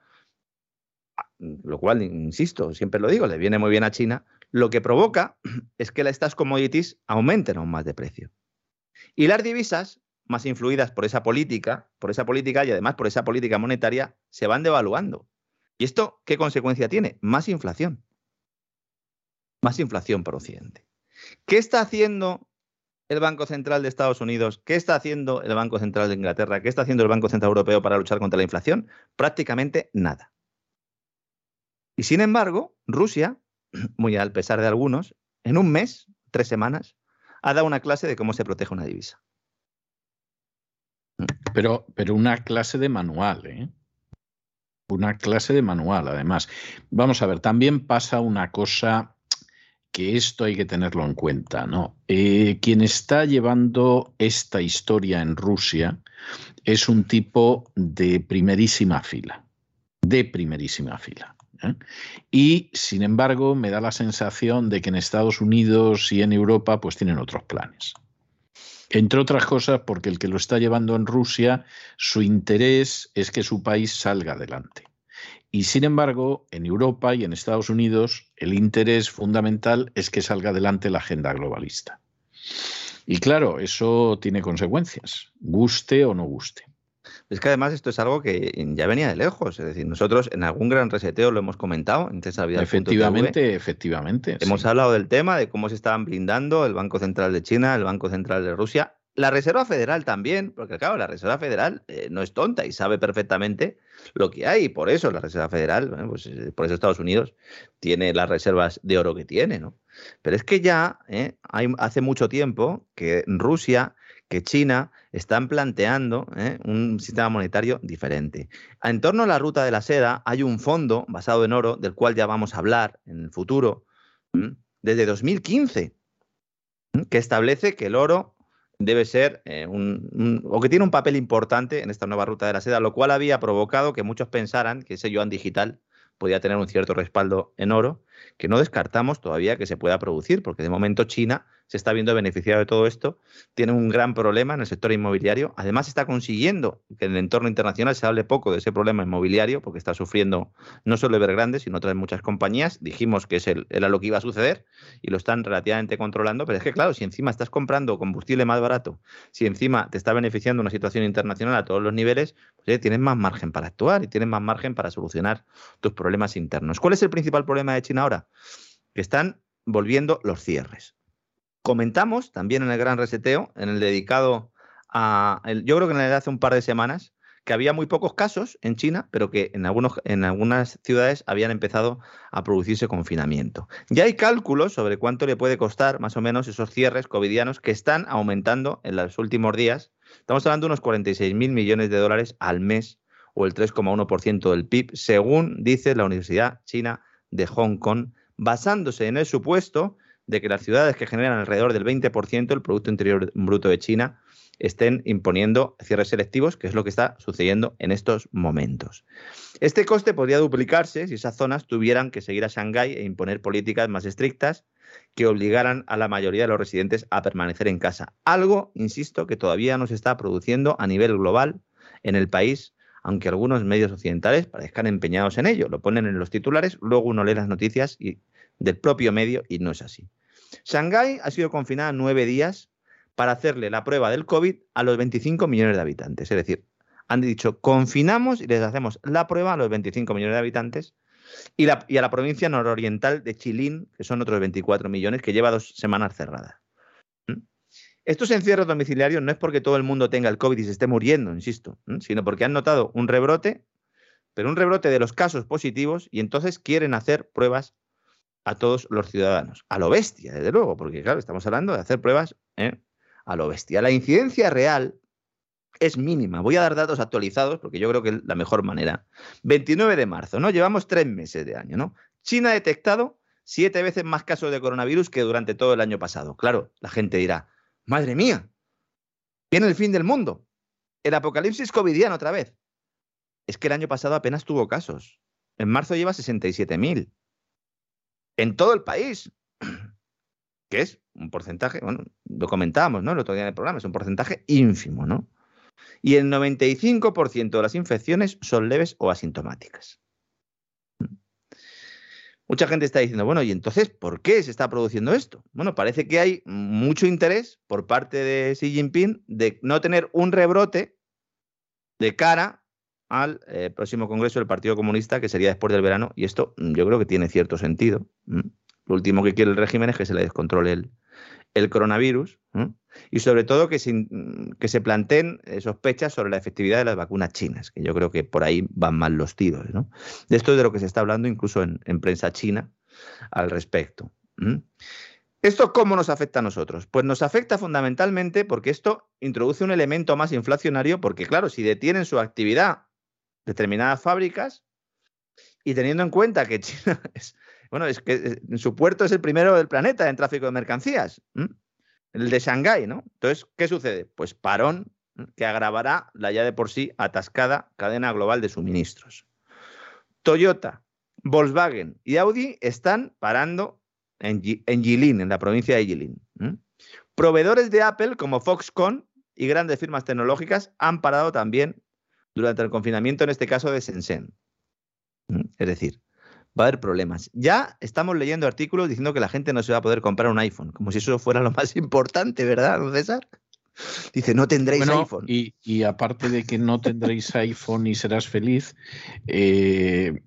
lo cual, insisto, siempre lo digo, le viene muy bien a China, lo que provoca es que estas commodities aumenten aún más de precio. Y las divisas más influidas por esa política, por esa política y además por esa política monetaria, se van devaluando. ¿Y esto qué consecuencia tiene? Más inflación. Más inflación por Occidente. ¿Qué está haciendo el Banco Central de Estados Unidos? ¿Qué está haciendo el Banco Central de Inglaterra? ¿Qué está haciendo el Banco Central Europeo para luchar contra la inflación? Prácticamente nada. Y sin embargo, Rusia, muy al pesar de algunos, en un mes, tres semanas, ha dado una clase de cómo se protege una divisa. Pero, pero una clase de manual, ¿eh? Una clase de manual, además. Vamos a ver, también pasa una cosa que esto hay que tenerlo en cuenta, ¿no? Eh, quien está llevando esta historia en Rusia es un tipo de primerísima fila, de primerísima fila. ¿eh? Y, sin embargo, me da la sensación de que en Estados Unidos y en Europa pues tienen otros planes. Entre otras cosas, porque el que lo está llevando en Rusia, su interés es que su país salga adelante. Y sin embargo, en Europa y en Estados Unidos, el interés fundamental es que salga adelante la agenda globalista. Y claro, eso tiene consecuencias, guste o no guste. Es que además esto es algo que ya venía de lejos. Es decir, nosotros en algún gran reseteo lo hemos comentado en Efectivamente, efectivamente. Hemos hablado del tema de cómo se estaban blindando el Banco Central de China, el Banco Central de Rusia, la Reserva Federal también, porque claro, la Reserva Federal eh, no es tonta y sabe perfectamente lo que hay. por eso la Reserva Federal, pues, eh, por eso Estados Unidos tiene las reservas de oro que tiene, ¿no? Pero es que ya eh, hay, hace mucho tiempo que Rusia que China están planteando ¿eh? un sistema monetario diferente. En torno a la ruta de la seda hay un fondo basado en oro, del cual ya vamos a hablar en el futuro, desde 2015, que establece que el oro debe ser eh, un, o que tiene un papel importante en esta nueva ruta de la seda, lo cual había provocado que muchos pensaran que ese yuan digital podía tener un cierto respaldo en oro, que no descartamos todavía que se pueda producir, porque de momento China se está viendo beneficiado de todo esto, tiene un gran problema en el sector inmobiliario. Además, está consiguiendo que en el entorno internacional se hable poco de ese problema inmobiliario, porque está sufriendo no solo Evergrande, sino otras muchas compañías. Dijimos que es el, era lo que iba a suceder y lo están relativamente controlando, pero es que, claro, si encima estás comprando combustible más barato, si encima te está beneficiando una situación internacional a todos los niveles, pues tienes más margen para actuar y tienes más margen para solucionar tus problemas internos. ¿Cuál es el principal problema de China ahora? Que están volviendo los cierres. Comentamos también en el gran reseteo, en el dedicado a, yo creo que en el hace un par de semanas, que había muy pocos casos en China, pero que en, algunos, en algunas ciudades habían empezado a producirse confinamiento. Ya hay cálculos sobre cuánto le puede costar más o menos esos cierres covidianos que están aumentando en los últimos días. Estamos hablando de unos 46 mil millones de dólares al mes o el 3,1% del PIB, según dice la Universidad China de Hong Kong, basándose en el supuesto de que las ciudades que generan alrededor del 20% del Producto Interior Bruto de China estén imponiendo cierres selectivos, que es lo que está sucediendo en estos momentos. Este coste podría duplicarse si esas zonas tuvieran que seguir a Shanghái e imponer políticas más estrictas que obligaran a la mayoría de los residentes a permanecer en casa. Algo, insisto, que todavía no se está produciendo a nivel global en el país, aunque algunos medios occidentales parezcan empeñados en ello. Lo ponen en los titulares, luego uno lee las noticias y, del propio medio y no es así. Shanghái ha sido confinada nueve días para hacerle la prueba del COVID a los 25 millones de habitantes. Es decir, han dicho, confinamos y les hacemos la prueba a los 25 millones de habitantes y, a la provincia nororiental de Chilín, que son otros 24 millones, que lleva dos semanas cerrada. ¿Mm? Estos encierros domiciliarios no es porque todo el mundo tenga el COVID y se esté muriendo, insisto, sino porque han notado un rebrote, pero un rebrote de los casos positivos y entonces quieren hacer pruebas a todos los ciudadanos. A lo bestia, desde luego, porque claro, estamos hablando de hacer pruebas ¿eh? a lo bestia. La incidencia real es mínima. Voy a dar datos actualizados porque yo creo que es la mejor manera. 29 de marzo, ¿no? Llevamos tres meses de año, ¿no? China ha detectado siete veces más casos de coronavirus que durante todo el año pasado. Claro, la gente dirá, madre mía, viene el fin del mundo. El apocalipsis covidiano otra vez. Es que el año pasado apenas tuvo casos. En marzo lleva 67.000 en todo el país, que es un porcentaje, bueno, lo comentábamos, ¿no? El otro día en el programa, es un porcentaje ínfimo, ¿no? Y el 95% de las infecciones son leves o asintomáticas. Mucha gente está diciendo, bueno, ¿y entonces por qué se está produciendo esto? Bueno, parece que hay mucho interés por parte de Xi Jinping de no tener un rebrote de cara al eh, próximo Congreso del Partido Comunista, que sería después del verano, y esto mm, yo creo que tiene cierto sentido. Lo último que quiere el régimen es que se le descontrole el, coronavirus y sobre todo que se, mm, que se planteen eh, sospechas sobre la efectividad de las vacunas chinas, que yo creo que por ahí van mal los tiros. De esto es de lo que se está hablando incluso en, prensa china al respecto. ¿Esto cómo nos afecta a nosotros? Pues nos afecta fundamentalmente porque esto introduce un elemento más inflacionario, porque claro, si detienen su actividad determinadas fábricas y teniendo en cuenta que China es, bueno, es que eh, su puerto es el primero del planeta en tráfico de mercancías, el de Shanghái, ¿no? Entonces, ¿qué sucede? Pues parón que agravará la ya de por sí atascada cadena global de suministros. Toyota, Volkswagen y Audi están parando en, en Jilin, en la provincia de Jilin. Proveedores de Apple como Foxconn y grandes firmas tecnológicas han parado también durante el confinamiento, en este caso de Shenzhen. ¿Mm? Es decir, va a haber problemas. Ya estamos leyendo artículos diciendo que la gente no se va a poder comprar un iPhone, como si eso fuera lo más importante, ¿verdad, César? Dice, no tendréis iPhone. Y, aparte de que no tendréis iPhone y serás feliz, eh,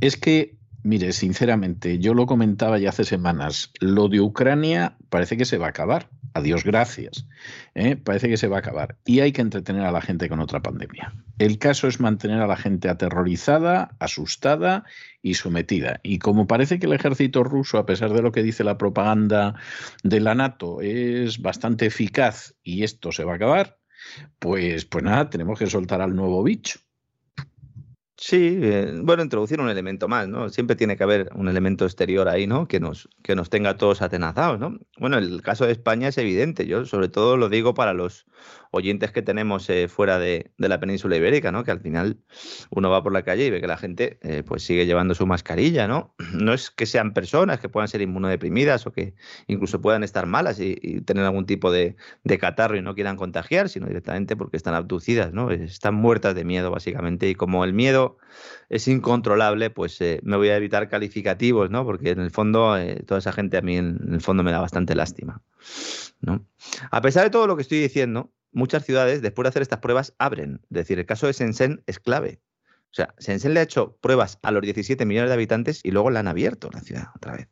es que Mire, sinceramente, yo lo comentaba ya hace semanas, lo de Ucrania parece que se va a acabar. Adiós, gracias. ¿eh? Parece que se va a acabar. Y hay que entretener a la gente con otra pandemia. El caso es mantener a la gente aterrorizada, asustada y sometida. Y como parece que el ejército ruso, a pesar de lo que dice la propaganda de la NATO, es bastante eficaz y esto se va a acabar, pues, pues nada, tenemos que soltar al nuevo bicho. Sí, eh, bueno, introducir un elemento más, ¿no? Siempre tiene que haber un elemento exterior ahí, ¿no? Que nos, que nos tenga todos atenazados, ¿no? Bueno, el caso de España es evidente. Yo sobre todo lo digo para los oyentes que tenemos eh, fuera de, la península ibérica, ¿no? Que al final uno va por la calle y ve que la gente eh, pues sigue llevando su mascarilla, ¿no? No es que sean personas que puedan ser inmunodeprimidas o que incluso puedan estar malas y, tener algún tipo de, catarro y no quieran contagiar, sino directamente porque están abducidas, ¿no? Están muertas de miedo, básicamente. Y como el miedo es incontrolable, pues eh, me voy a evitar calificativos, ¿no? Porque en el fondo, toda esa gente a mí en, en el fondo me da bastante lástima, ¿no? A pesar de todo lo que estoy diciendo, muchas ciudades, después de hacer estas pruebas, abren. Es decir, el caso de Shenzhen es clave. O sea, Shenzhen le ha hecho pruebas a los 17 millones de habitantes y luego la han abierto la ciudad otra vez.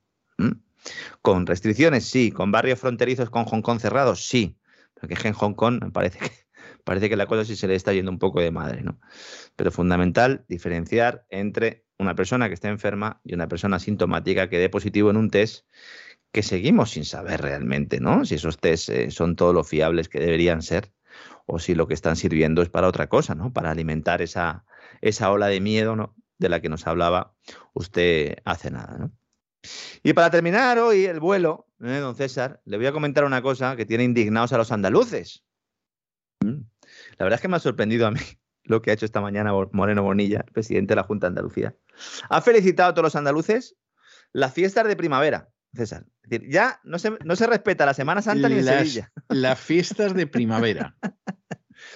Con restricciones, sí. Con barrios fronterizos con Hong Kong cerrados, sí. Porque en Hong Kong parece que, parece que la cosa sí se le está yendo un poco de madre, ¿no? Pero fundamental diferenciar entre una persona que está enferma y una persona sintomática que dé positivo en un test que seguimos sin saber realmente, ¿no? Si esos test eh, son todo lo fiables que deberían ser o si lo que están sirviendo es para otra cosa, ¿no? Para alimentar esa, esa ola de miedo, ¿no? De la que nos hablaba usted hace nada, ¿no? Y para terminar hoy el vuelo, ¿eh, don César, le voy a comentar una cosa que tiene indignados a los andaluces. Mm. La verdad es que me ha sorprendido a mí lo que ha hecho esta mañana Moreno Bonilla, presidente de la Junta de Andalucía. Ha felicitado a todos los andaluces las fiestas de primavera. César. ya no se, no se respeta la Semana Santa ni en Sevilla. Las fiestas de primavera.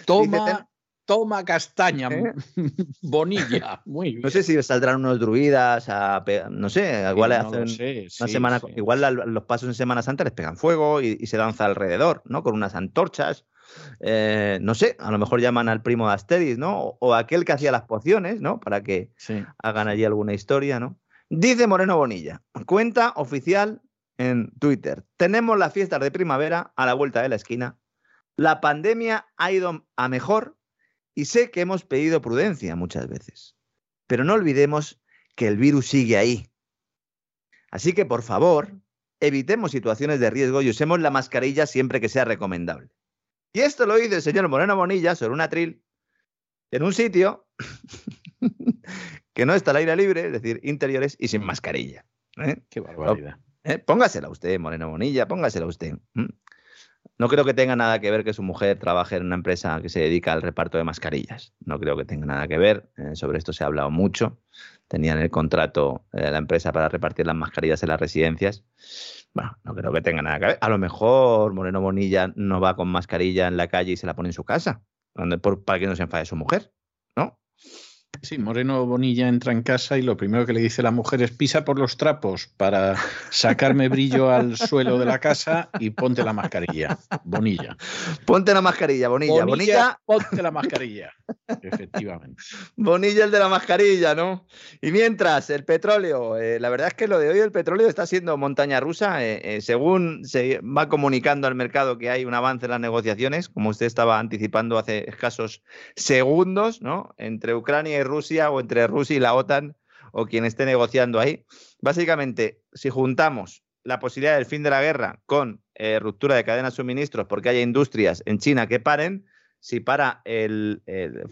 Toma, toma castaña, ¿Eh? bonilla. Muy No sé si saldrán unos druidas, a, no sé, igual hacen una semana, igual los pasos en Semana Santa les pegan fuego y, se danza alrededor, ¿no? Con unas antorchas. Eh, no sé, a lo mejor llaman al primo de Asteris, ¿no? O, aquel que hacía las pociones, ¿no? Para que hagan allí alguna historia, ¿no? Dice Moreno Bonilla, cuenta oficial en Twitter. Tenemos las fiestas de primavera a la vuelta de la esquina. La pandemia ha ido a mejor y sé que hemos pedido prudencia muchas veces. Pero no olvidemos que el virus sigue ahí. Así que, por favor, evitemos situaciones de riesgo y usemos la mascarilla siempre que sea recomendable. Y esto lo dice el señor Moreno Bonilla sobre un atril en un sitio que no está al aire libre, es decir, interiores y sin mascarilla. ¿eh? Qué barbaridad. ¿Eh? Póngasela usted, Moreno Bonilla, póngasela usted. No creo que tenga nada que ver que su mujer trabaje en una empresa que se dedica al reparto de mascarillas. No creo que tenga nada que ver. Eh, sobre esto se ha hablado mucho. Tenían el contrato de la empresa para repartir las mascarillas en las residencias. Bueno, no creo que tenga nada que ver. A lo mejor Moreno Bonilla no va con mascarilla en la calle y se la pone en su casa. Para que no se enfade su mujer, ¿no? Sí, Moreno Bonilla entra en casa y lo primero que le dice la mujer es pisa por los trapos para sacarme brillo al suelo de la casa y ponte la mascarilla. Bonilla. Ponte la mascarilla, Bonilla. Bonilla, ponte la mascarilla. Efectivamente. Bonilla el de la mascarilla, ¿no? Y mientras, el petróleo, eh, la verdad es que lo de hoy el petróleo está siendo montaña rusa. Eh, eh, según se va comunicando al mercado que hay un avance en las negociaciones, como usted estaba anticipando hace escasos segundos, ¿no? Entre Ucrania y Rusia o entre Rusia y la OTAN o quien esté negociando ahí. Básicamente, si juntamos la posibilidad del fin de la guerra con eh, ruptura de cadenas de suministros porque haya industrias en China que paren, si,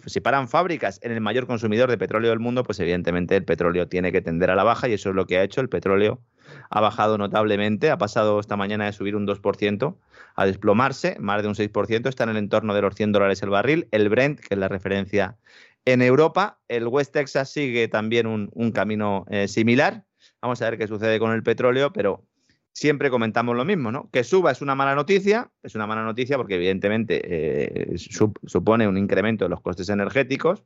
si paran fábricas en el mayor consumidor de petróleo del mundo, pues evidentemente el petróleo tiene que tender a la baja y eso es lo que ha hecho. El petróleo ha bajado notablemente, ha pasado esta mañana de subir un 2% a desplomarse, más de un 6%, está en el entorno de los 100 dólares el barril. El Brent, que es la referencia en Europa, el West Texas sigue también un, camino eh, similar. Vamos a ver qué sucede con el petróleo, pero siempre comentamos lo mismo, ¿no? Que suba es una mala noticia, es una mala noticia porque evidentemente eh, supone un incremento de los costes energéticos,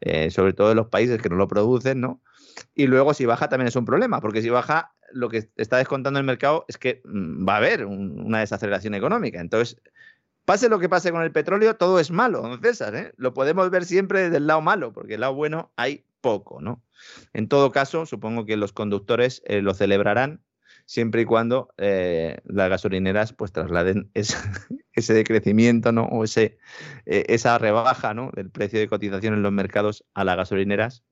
eh, sobre todo en los países que no lo producen, ¿no? Y luego si baja también es un problema, porque si baja lo que está descontando el mercado es que mm, va a haber una desaceleración económica. Entonces, pase lo que pase con el petróleo, todo es malo, don César. ¿eh? Lo podemos ver siempre del lado malo, porque el lado bueno hay poco, ¿no? En todo caso, supongo que los conductores eh, lo celebrarán siempre y cuando eh, las gasolineras pues trasladen ese, decrecimiento, ¿no? O ese, esa rebaja, ¿no? Del precio de cotización en los mercados a las gasolineras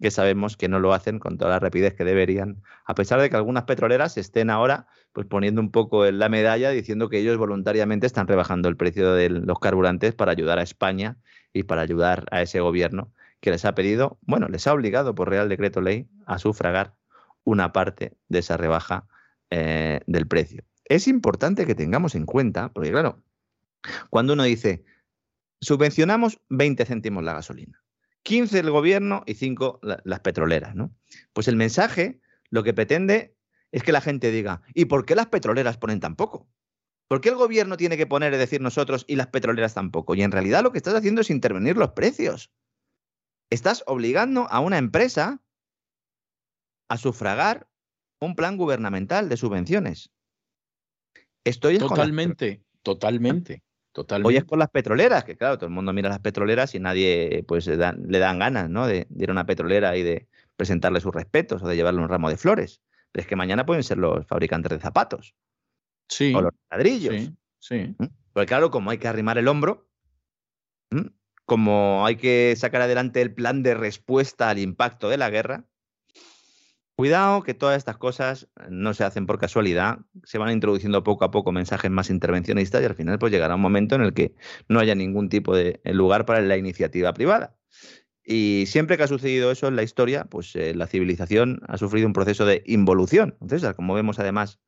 que sabemos que no lo hacen con toda la rapidez que deberían, a pesar de que algunas petroleras estén ahora pues poniendo un poco en la medalla diciendo que ellos voluntariamente están rebajando el precio de los carburantes para ayudar a España y para ayudar a ese gobierno que les ha pedido, bueno, les ha obligado por Real Decreto Ley a sufragar una parte de esa rebaja eh, del precio. Es importante que tengamos en cuenta, porque claro, cuando uno dice, subvencionamos 20 céntimos la gasolina, 15 el gobierno y 5 las petroleras, ¿no? Pues el mensaje lo que pretende es que la gente diga, ¿y por qué las petroleras ponen tan poco? ¿Por qué el gobierno tiene que poner, es decir, nosotros y las petroleras tampoco? Y en realidad lo que estás haciendo es intervenir los precios. Estás obligando a una empresa a sufragar un plan gubernamental de subvenciones. Estoy totalmente, totalmente, totalmente. Hoy es con las petroleras, que claro, todo el mundo mira las petroleras y nadie pues le dan, ganas, ¿no? De, ir a una petrolera y de presentarle sus respetos o de llevarle un ramo de flores. Pero es que mañana pueden ser los fabricantes de zapatos. Sí. O los ladrillos. Sí, ¿Mm? Porque claro, como hay que arrimar el hombro, como hay que sacar adelante el plan de respuesta al impacto de la guerra, cuidado que todas estas cosas no se hacen por casualidad, se van introduciendo poco a poco mensajes más intervencionistas y al final pues llegará un momento en el que no haya ningún tipo de lugar para la iniciativa privada. Y siempre que ha sucedido eso en la historia, pues eh, la civilización ha sufrido un proceso de involución. Entonces, como vemos además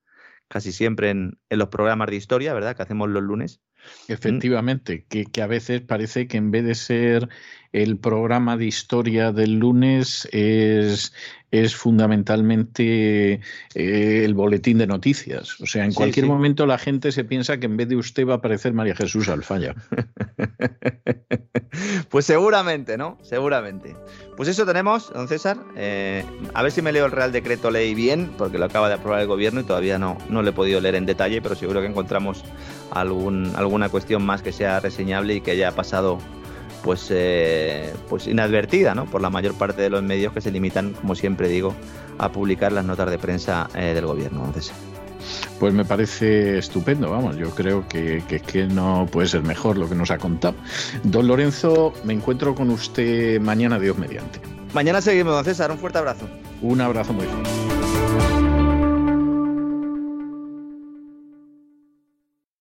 casi siempre en, los programas de historia, ¿verdad? Que hacemos los lunes. Efectivamente, que, que, a veces parece que en vez de ser el programa de historia del lunes es, es fundamentalmente eh, el boletín de noticias. O sea, en cualquier momento la gente se piensa que en vez de usted va a aparecer María Jesús Alfaya. pues seguramente, ¿no? Seguramente. Pues eso tenemos, don César. Eh, a ver si me leo el Real Decreto Ley bien, porque lo acaba de aprobar el gobierno y todavía no, no lo he podido leer en detalle, pero seguro que encontramos algún, alguna cuestión más que sea reseñable y que haya pasado pues, eh, pues inadvertida ¿no? por la mayor parte de los medios que se limitan, como siempre digo, a publicar las notas de prensa eh, del gobierno. Entonces, pues me parece estupendo, vamos, yo creo que, que, que, no puede ser mejor lo que nos ha contado. Don Lorenzo, me encuentro con usted mañana, Dios mediante. Mañana seguimos, don César, un fuerte abrazo. Un abrazo muy fuerte.